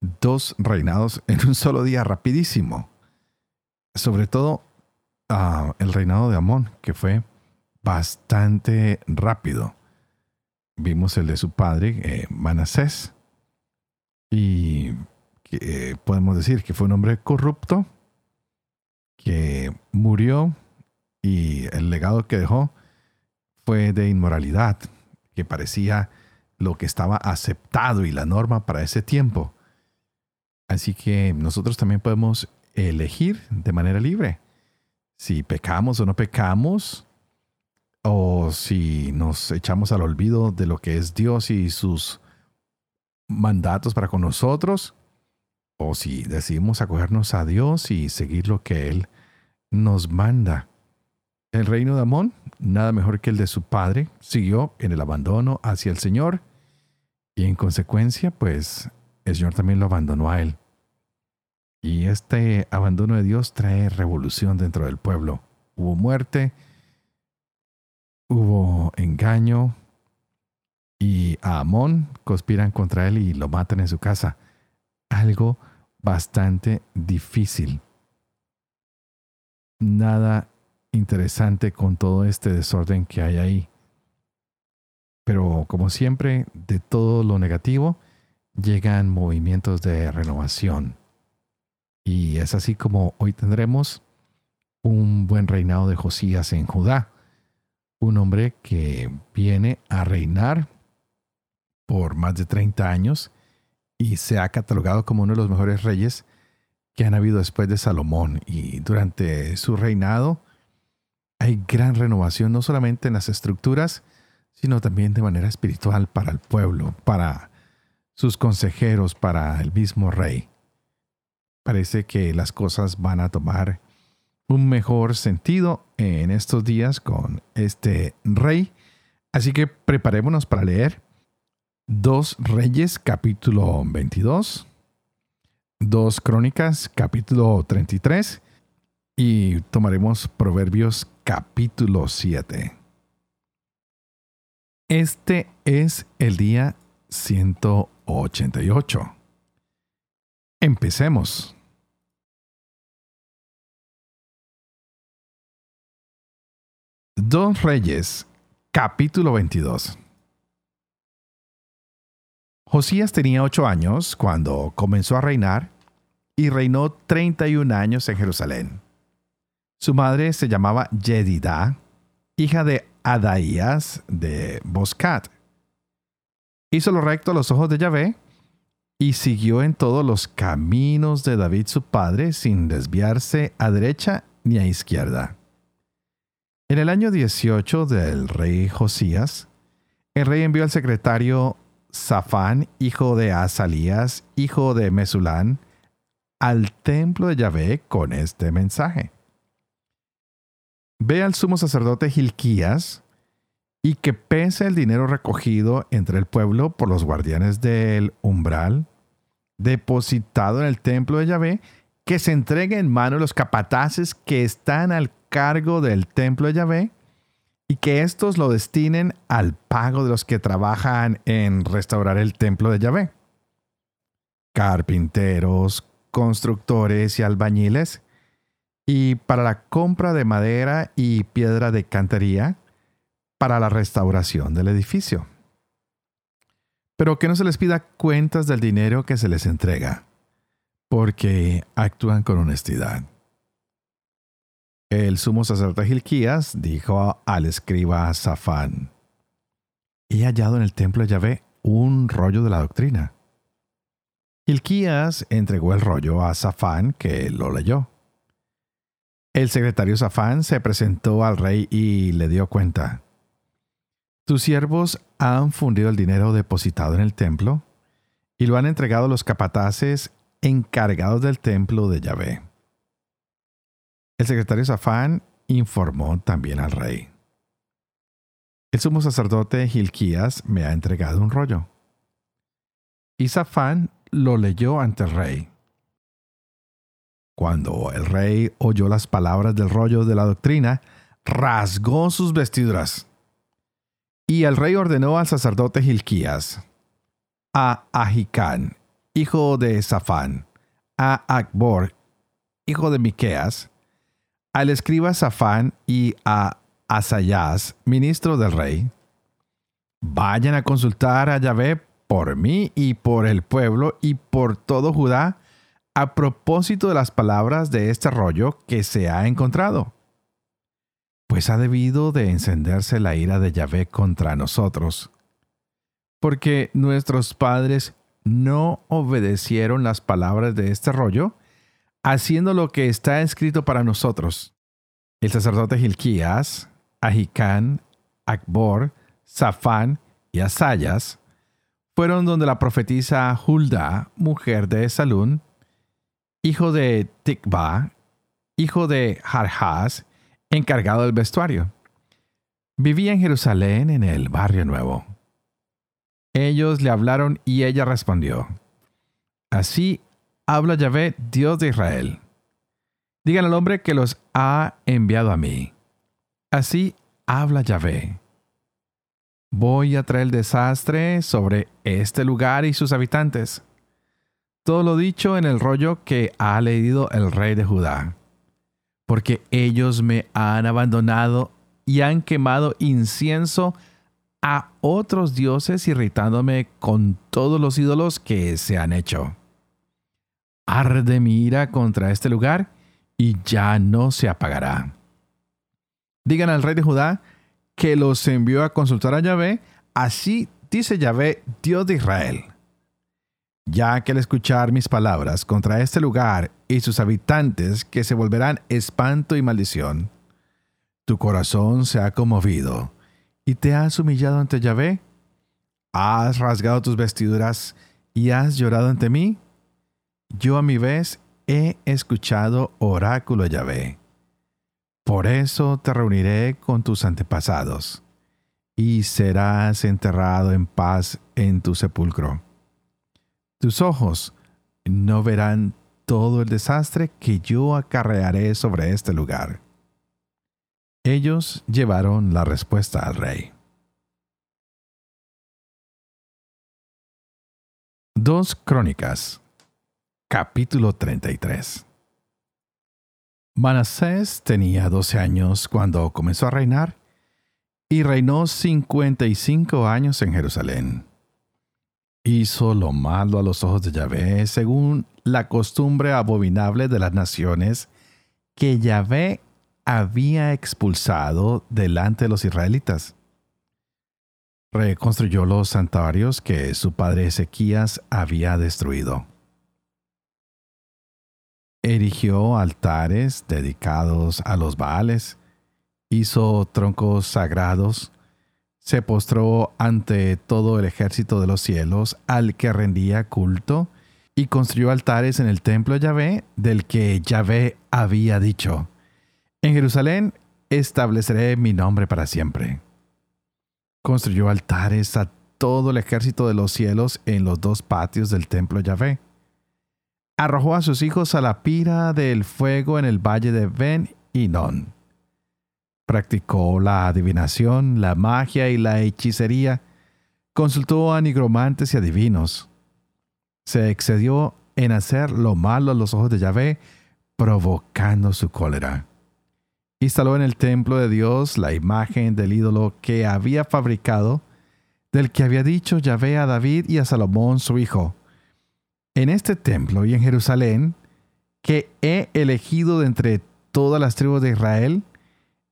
dos reinados en un solo día rapidísimo. Sobre todo uh, el reinado de Amón, que fue bastante rápido. Vimos el de su padre, eh, Manasés, y eh, podemos decir que fue un hombre corrupto, que murió y el legado que dejó fue de inmoralidad, que parecía lo que estaba aceptado y la norma para ese tiempo. Así que nosotros también podemos elegir de manera libre si pecamos o no pecamos, o si nos echamos al olvido de lo que es Dios y sus mandatos para con nosotros, o si decidimos acogernos a Dios y seguir lo que Él nos manda. El reino de Amón, nada mejor que el de su padre, siguió en el abandono hacia el Señor y en consecuencia, pues el Señor también lo abandonó a él. Y este abandono de Dios trae revolución dentro del pueblo. Hubo muerte, hubo engaño, y a Amón conspiran contra él y lo matan en su casa. Algo bastante difícil. Nada interesante con todo este desorden que hay ahí. Pero como siempre, de todo lo negativo llegan movimientos de renovación. Y es así como hoy tendremos un buen reinado de Josías en Judá, un hombre que viene a reinar por más de 30 años y se ha catalogado como uno de los mejores reyes que han habido después de Salomón. Y durante su reinado hay gran renovación, no solamente en las estructuras, sino también de manera espiritual para el pueblo, para sus consejeros, para el mismo rey parece que las cosas van a tomar un mejor sentido en estos días con este rey. Así que preparémonos para leer Dos Reyes capítulo 22, Dos Crónicas capítulo 33 y tomaremos Proverbios capítulo 7. Este es el día 188. Empecemos. Dos Reyes, capítulo 22. Josías tenía ocho años cuando comenzó a reinar y reinó 31 años en Jerusalén. Su madre se llamaba Yedida, hija de Adaías de Boscat. Hizo lo recto a los ojos de Yahvé y siguió en todos los caminos de David su padre sin desviarse a derecha ni a izquierda. En el año 18 del rey Josías, el rey envió al secretario Safán, hijo de Asalías, hijo de Mesulán, al templo de Yahvé con este mensaje. Ve al sumo sacerdote Gilquías y que pese el dinero recogido entre el pueblo por los guardianes del umbral, depositado en el templo de Yahvé, que se entregue en mano los capataces que están al cargo del templo de Yahvé y que estos lo destinen al pago de los que trabajan en restaurar el templo de Yahvé. Carpinteros, constructores y albañiles, y para la compra de madera y piedra de cantería, para la restauración del edificio. Pero que no se les pida cuentas del dinero que se les entrega, porque actúan con honestidad. El sumo sacerdote Gilquías dijo al escriba Safán, he hallado en el templo de Yahvé un rollo de la doctrina. Gilquías entregó el rollo a Safán, que lo leyó. El secretario Safán se presentó al rey y le dio cuenta. Tus siervos han fundido el dinero depositado en el templo y lo han entregado a los capataces encargados del templo de Yahvé. El secretario Safán informó también al rey. El sumo sacerdote Gilquías me ha entregado un rollo. Y Safán lo leyó ante el rey. Cuando el rey oyó las palabras del rollo de la doctrina, rasgó sus vestiduras. Y el rey ordenó al sacerdote Gilquías, a Ahicán, hijo de Safán, a Akbor, hijo de Miqueas, al escriba Safán y a Asayas, ministro del rey, vayan a consultar a Yahvé por mí y por el pueblo y por todo Judá a propósito de las palabras de este rollo que se ha encontrado. Pues ha debido de encenderse la ira de Yahvé contra nosotros, porque nuestros padres no obedecieron las palabras de este rollo, haciendo lo que está escrito para nosotros. El sacerdote Gilquías, Ahicán, Akbor, Safán y Asayas fueron donde la profetisa Hulda, mujer de Salún, hijo de Tikba, hijo de Harhas, encargado del vestuario. Vivía en Jerusalén en el barrio nuevo. Ellos le hablaron y ella respondió, Así habla Yahvé, Dios de Israel. Digan al hombre que los ha enviado a mí. Así habla Yahvé. Voy a traer desastre sobre este lugar y sus habitantes. Todo lo dicho en el rollo que ha leído el rey de Judá. Porque ellos me han abandonado y han quemado incienso a otros dioses irritándome con todos los ídolos que se han hecho. Arde mi ira contra este lugar y ya no se apagará. Digan al rey de Judá que los envió a consultar a Yahvé, así dice Yahvé, Dios de Israel. Ya que al escuchar mis palabras contra este lugar y sus habitantes que se volverán espanto y maldición, tu corazón se ha conmovido y te has humillado ante Yahvé, has rasgado tus vestiduras y has llorado ante mí, yo a mi vez he escuchado oráculo Yahvé. Por eso te reuniré con tus antepasados, y serás enterrado en paz en tu sepulcro. Tus ojos no verán todo el desastre que yo acarrearé sobre este lugar. Ellos llevaron la respuesta al rey. Dos Crónicas, capítulo 33. Manasés tenía 12 años cuando comenzó a reinar y reinó 55 años en Jerusalén. Hizo lo malo a los ojos de Yahvé según la costumbre abominable de las naciones que Yahvé había expulsado delante de los israelitas. Reconstruyó los santuarios que su padre Ezequías había destruido erigió altares dedicados a los Baales, hizo troncos sagrados, se postró ante todo el ejército de los cielos al que rendía culto, y construyó altares en el templo de Yahvé, del que Yahvé había dicho, En Jerusalén estableceré mi nombre para siempre. Construyó altares a todo el ejército de los cielos en los dos patios del templo de Yahvé arrojó a sus hijos a la pira del fuego en el valle de Ben Inon. Practicó la adivinación, la magia y la hechicería. Consultó a nigromantes y adivinos. Se excedió en hacer lo malo a los ojos de Yahvé, provocando su cólera. Instaló en el templo de Dios la imagen del ídolo que había fabricado, del que había dicho Yahvé a David y a Salomón su hijo en este templo y en Jerusalén, que he elegido de entre todas las tribus de Israel,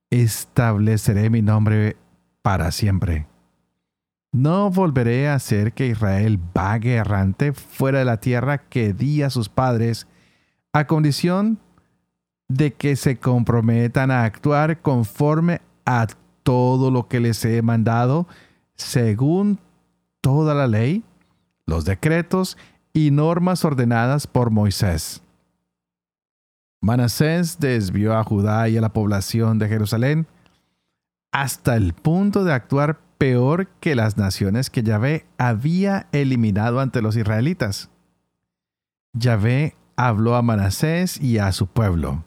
estableceré mi nombre para siempre. No volveré a hacer que Israel vague errante fuera de la tierra que di a sus padres, a condición de que se comprometan a actuar conforme a todo lo que les he mandado, según toda la ley, los decretos y normas ordenadas por Moisés. Manasés desvió a Judá y a la población de Jerusalén hasta el punto de actuar peor que las naciones que Yahvé había eliminado ante los israelitas. Yahvé habló a Manasés y a su pueblo,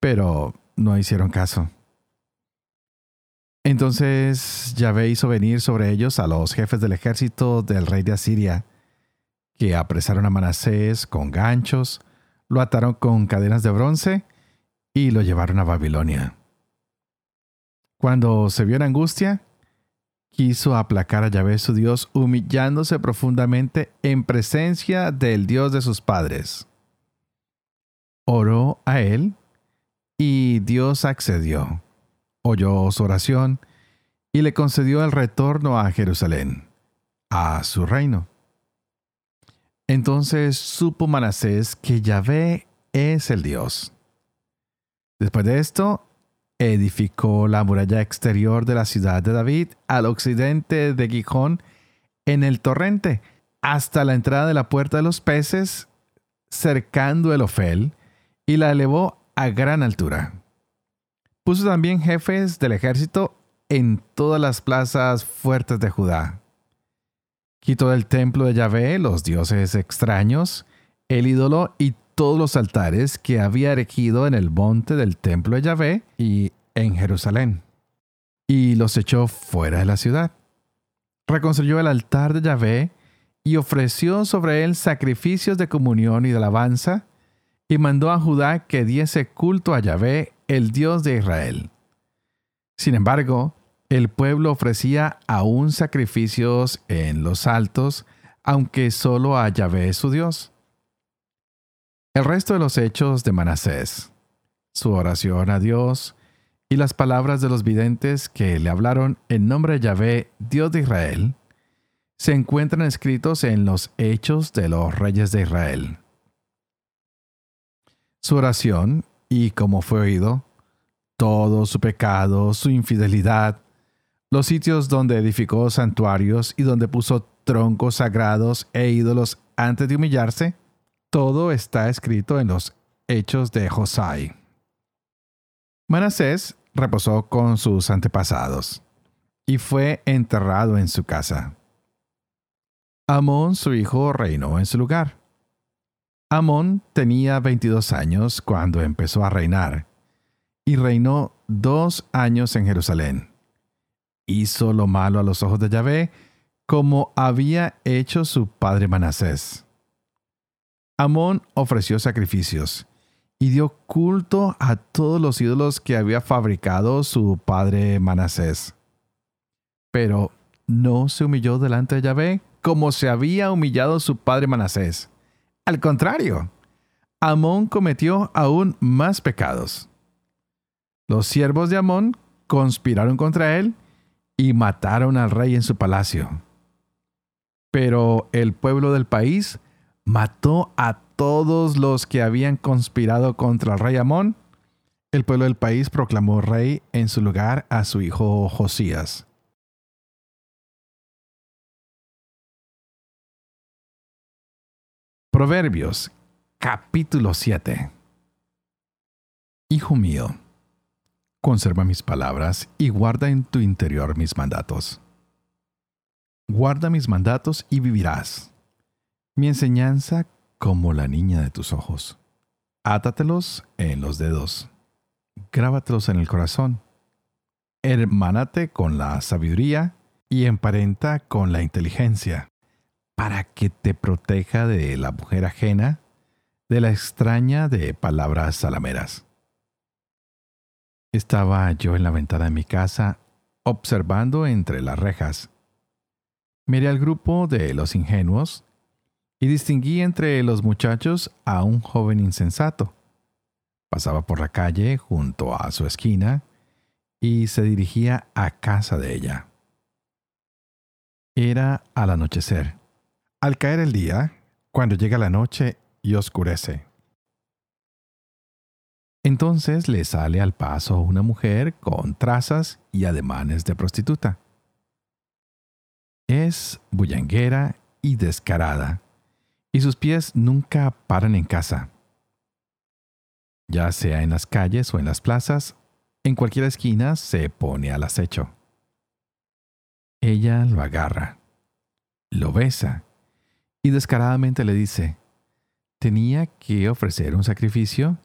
pero no hicieron caso. Entonces Yahvé hizo venir sobre ellos a los jefes del ejército del rey de Asiria, que apresaron a Manasés con ganchos, lo ataron con cadenas de bronce y lo llevaron a Babilonia. Cuando se vio en angustia, quiso aplacar a Yahvé su Dios, humillándose profundamente en presencia del Dios de sus padres. Oró a él y Dios accedió, oyó su oración y le concedió el retorno a Jerusalén, a su reino. Entonces supo Manasés que Yahvé es el Dios. Después de esto, edificó la muralla exterior de la ciudad de David al occidente de Gijón en el torrente, hasta la entrada de la puerta de los peces, cercando el Ofel, y la elevó a gran altura. Puso también jefes del ejército en todas las plazas fuertes de Judá Quitó del templo de Yahvé los dioses extraños, el ídolo y todos los altares que había erigido en el monte del templo de Yahvé y en Jerusalén, y los echó fuera de la ciudad. Reconstruyó el altar de Yahvé y ofreció sobre él sacrificios de comunión y de alabanza, y mandó a Judá que diese culto a Yahvé, el Dios de Israel. Sin embargo, el pueblo ofrecía aún sacrificios en los altos, aunque solo a Yahvé su Dios. El resto de los hechos de Manasés, su oración a Dios y las palabras de los videntes que le hablaron en nombre de Yahvé, Dios de Israel, se encuentran escritos en los hechos de los reyes de Israel. Su oración y como fue oído, todo su pecado, su infidelidad, los sitios donde edificó santuarios y donde puso troncos sagrados e ídolos antes de humillarse, todo está escrito en los hechos de Josai. Manasés reposó con sus antepasados y fue enterrado en su casa. Amón, su hijo, reinó en su lugar. Amón tenía 22 años cuando empezó a reinar y reinó dos años en Jerusalén hizo lo malo a los ojos de Yahvé, como había hecho su padre Manasés. Amón ofreció sacrificios y dio culto a todos los ídolos que había fabricado su padre Manasés. Pero no se humilló delante de Yahvé como se había humillado su padre Manasés. Al contrario, Amón cometió aún más pecados. Los siervos de Amón conspiraron contra él y mataron al rey en su palacio. Pero el pueblo del país mató a todos los que habían conspirado contra el rey Amón. El pueblo del país proclamó rey en su lugar a su hijo Josías. Proverbios capítulo 7 Hijo mío, Conserva mis palabras y guarda en tu interior mis mandatos. Guarda mis mandatos y vivirás. Mi enseñanza como la niña de tus ojos. Átatelos en los dedos. Grábatelos en el corazón. Hermánate con la sabiduría y emparenta con la inteligencia, para que te proteja de la mujer ajena, de la extraña de palabras salameras. Estaba yo en la ventana de mi casa, observando entre las rejas. Miré al grupo de los ingenuos y distinguí entre los muchachos a un joven insensato. Pasaba por la calle junto a su esquina y se dirigía a casa de ella. Era al anochecer. Al caer el día, cuando llega la noche y oscurece. Entonces le sale al paso una mujer con trazas y ademanes de prostituta. Es bullanguera y descarada, y sus pies nunca paran en casa. Ya sea en las calles o en las plazas, en cualquier esquina se pone al acecho. Ella lo agarra, lo besa y descaradamente le dice, tenía que ofrecer un sacrificio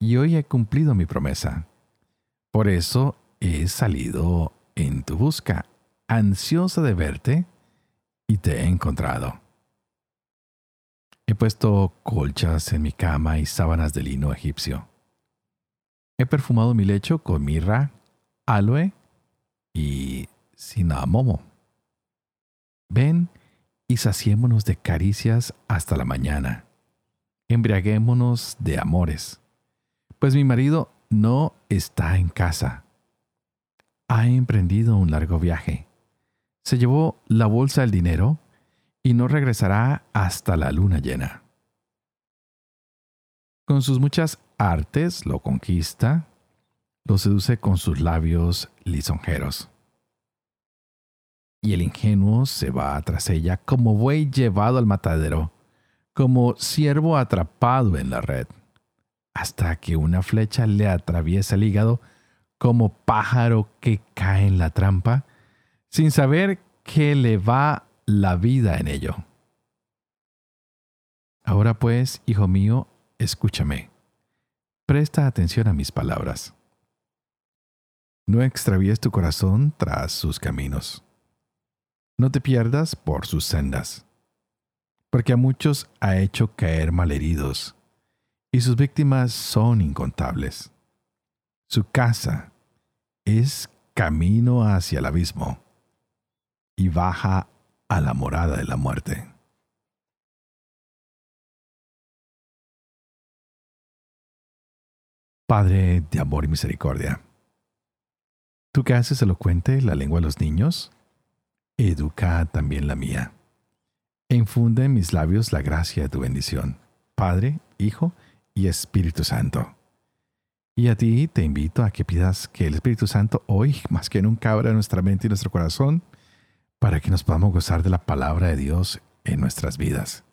y hoy he cumplido mi promesa. Por eso he salido en tu busca, ansiosa de verte, y te he encontrado. He puesto colchas en mi cama y sábanas de lino egipcio. He perfumado mi lecho con mirra, aloe y cinamomo. Ven y saciémonos de caricias hasta la mañana. Embriaguémonos de amores, pues mi marido no está en casa. Ha emprendido un largo viaje. Se llevó la bolsa del dinero y no regresará hasta la luna llena. Con sus muchas artes lo conquista, lo seduce con sus labios lisonjeros. Y el ingenuo se va tras ella como buey llevado al matadero, como ciervo atrapado en la red hasta que una flecha le atraviesa el hígado como pájaro que cae en la trampa, sin saber que le va la vida en ello. Ahora pues, hijo mío, escúchame. Presta atención a mis palabras. No extravíes tu corazón tras sus caminos. No te pierdas por sus sendas, porque a muchos ha hecho caer malheridos y sus víctimas son incontables. Su casa es camino hacia el abismo y baja a la morada de la muerte. Padre de amor y misericordia, tú que haces elocuente la lengua de los niños, educa también la mía. Infunde en mis labios la gracia de tu bendición. Padre, Hijo y Espíritu Santo. Y a ti te invito a que pidas que el Espíritu Santo hoy, más que nunca, abra nuestra mente y nuestro corazón para que nos podamos gozar de la palabra de Dios en nuestras vidas.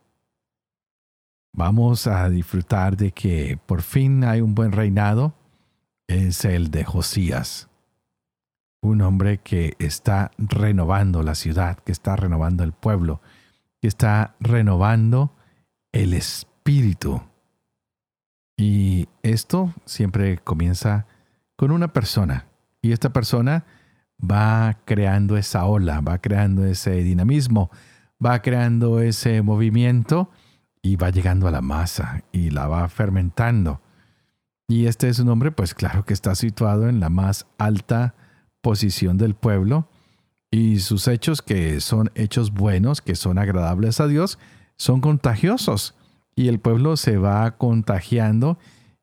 Vamos a disfrutar de que por fin hay un buen reinado, es el de Josías, un hombre que está renovando la ciudad, que está renovando el pueblo, que está renovando el espíritu y esto siempre comienza con una persona. Y esta persona va creando esa ola, va creando ese dinamismo, va creando ese movimiento y va llegando a la masa y la va fermentando. Y este es un hombre, pues claro que está situado en la más alta posición del pueblo y sus hechos, que son hechos buenos, que son agradables a Dios, son contagiosos y el pueblo se va contagiando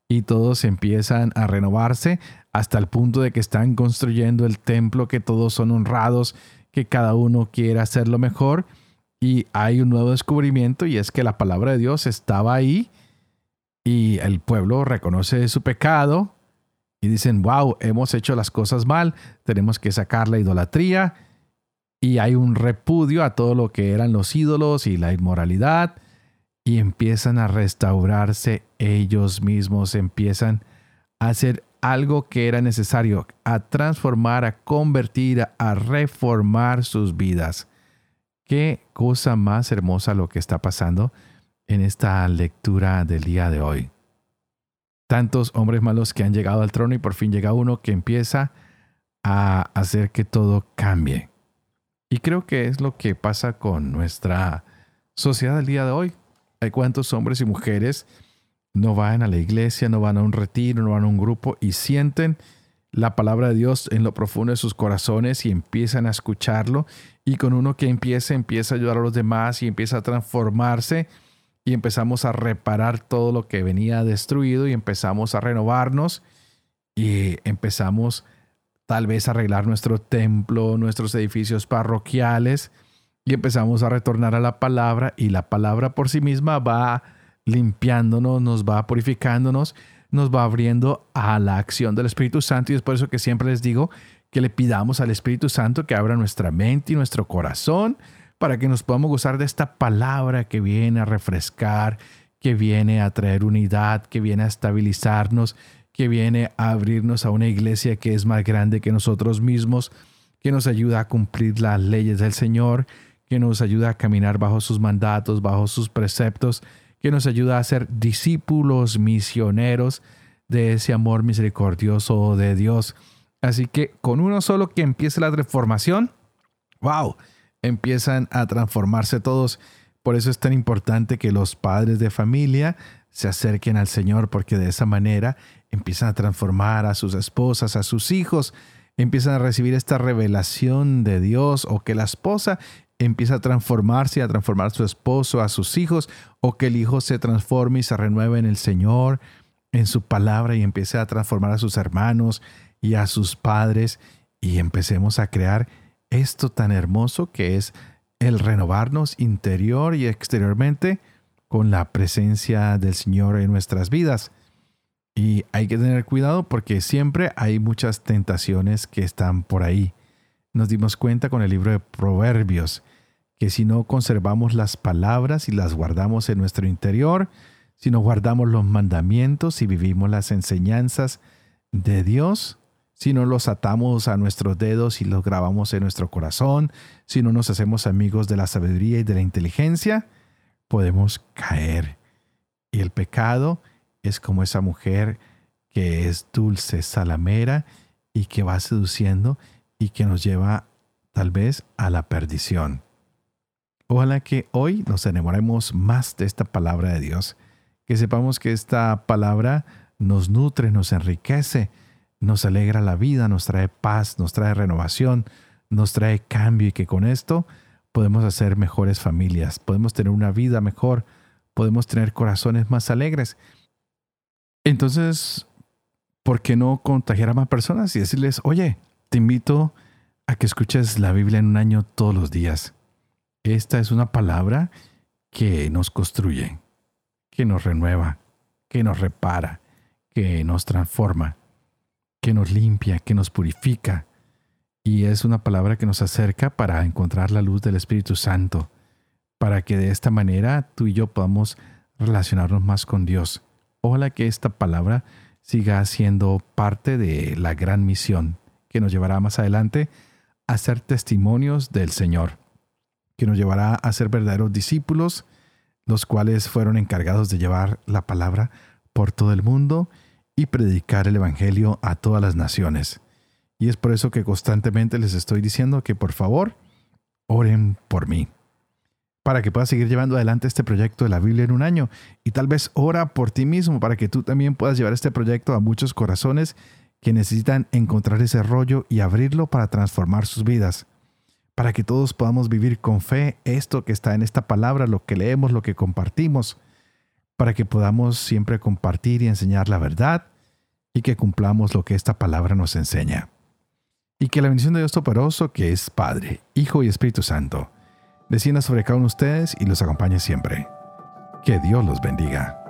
y todos empiezan a renovarse hasta el punto de que están construyendo el templo, que todos son honrados, que cada uno quiere hacerlo mejor. Y hay un nuevo descubrimiento y es que la palabra de Dios estaba ahí y el pueblo reconoce su pecado y dicen, wow, hemos hecho las cosas mal, tenemos que sacar la idolatría y hay un repudio a todo lo que eran los ídolos y la inmoralidad y empiezan a restaurarse ellos mismos, empiezan a hacer algo que era necesario, a transformar, a convertir, a reformar sus vidas. Qué cosa más hermosa lo que está pasando en esta lectura del día de hoy. Tantos hombres malos que han llegado al trono y por fin llega uno que empieza a hacer que todo cambie. Y creo que es lo que pasa con nuestra sociedad del día de hoy. Hay cuántos hombres y mujeres no van a la iglesia, no van a un retiro, no van a un grupo y sienten la palabra de Dios en lo profundo de sus corazones y empiezan a escucharlo. Y con uno que empieza, empieza a ayudar a los demás y empieza a transformarse y empezamos a reparar todo lo que venía destruido y empezamos a renovarnos y empezamos tal vez a arreglar nuestro templo, nuestros edificios parroquiales y empezamos a retornar a la palabra y la palabra por sí misma va limpiándonos, nos va purificándonos, nos va abriendo a la acción del Espíritu Santo. Y es por eso que siempre les digo que le pidamos al Espíritu Santo que abra nuestra mente y nuestro corazón para que nos podamos gozar de esta palabra que viene a refrescar, que viene a traer unidad, que viene a estabilizarnos, que viene a abrirnos a una iglesia que es más grande que nosotros mismos, que nos ayuda a cumplir las leyes del Señor, que nos ayuda a caminar bajo sus mandatos, bajo sus preceptos, que nos ayuda a ser discípulos misioneros de ese amor misericordioso de Dios. Así que con uno solo que empiece la transformación, wow, empiezan a transformarse todos. Por eso es tan importante que los padres de familia se acerquen al Señor, porque de esa manera empiezan a transformar a sus esposas, a sus hijos, empiezan a recibir esta revelación de Dios o que la esposa empieza a transformarse, a transformar a su esposo, a sus hijos, o que el hijo se transforme y se renueve en el Señor, en su palabra y empiece a transformar a sus hermanos y a sus padres y empecemos a crear esto tan hermoso que es el renovarnos interior y exteriormente con la presencia del Señor en nuestras vidas. Y hay que tener cuidado porque siempre hay muchas tentaciones que están por ahí. Nos dimos cuenta con el libro de Proverbios que si no conservamos las palabras y las guardamos en nuestro interior, si no guardamos los mandamientos y vivimos las enseñanzas de Dios, si no los atamos a nuestros dedos y los grabamos en nuestro corazón, si no nos hacemos amigos de la sabiduría y de la inteligencia, podemos caer. Y el pecado es como esa mujer que es dulce, salamera y que va seduciendo y que nos lleva tal vez a la perdición. Ojalá que hoy nos enamoremos más de esta palabra de Dios, que sepamos que esta palabra nos nutre, nos enriquece, nos alegra la vida, nos trae paz, nos trae renovación, nos trae cambio y que con esto podemos hacer mejores familias, podemos tener una vida mejor, podemos tener corazones más alegres. Entonces, ¿por qué no contagiar a más personas y decirles, oye, te invito a que escuches la Biblia en un año todos los días? Esta es una palabra que nos construye, que nos renueva, que nos repara, que nos transforma, que nos limpia, que nos purifica. Y es una palabra que nos acerca para encontrar la luz del Espíritu Santo, para que de esta manera tú y yo podamos relacionarnos más con Dios. Ojalá que esta palabra siga siendo parte de la gran misión que nos llevará más adelante a ser testimonios del Señor que nos llevará a ser verdaderos discípulos, los cuales fueron encargados de llevar la palabra por todo el mundo y predicar el Evangelio a todas las naciones. Y es por eso que constantemente les estoy diciendo que por favor oren por mí, para que puedas seguir llevando adelante este proyecto de la Biblia en un año. Y tal vez ora por ti mismo, para que tú también puedas llevar este proyecto a muchos corazones que necesitan encontrar ese rollo y abrirlo para transformar sus vidas para que todos podamos vivir con fe esto que está en esta palabra, lo que leemos, lo que compartimos, para que podamos siempre compartir y enseñar la verdad y que cumplamos lo que esta palabra nos enseña. Y que la bendición de Dios Todopoderoso, que es Padre, Hijo y Espíritu Santo, descienda sobre cada uno de ustedes y los acompañe siempre. Que Dios los bendiga.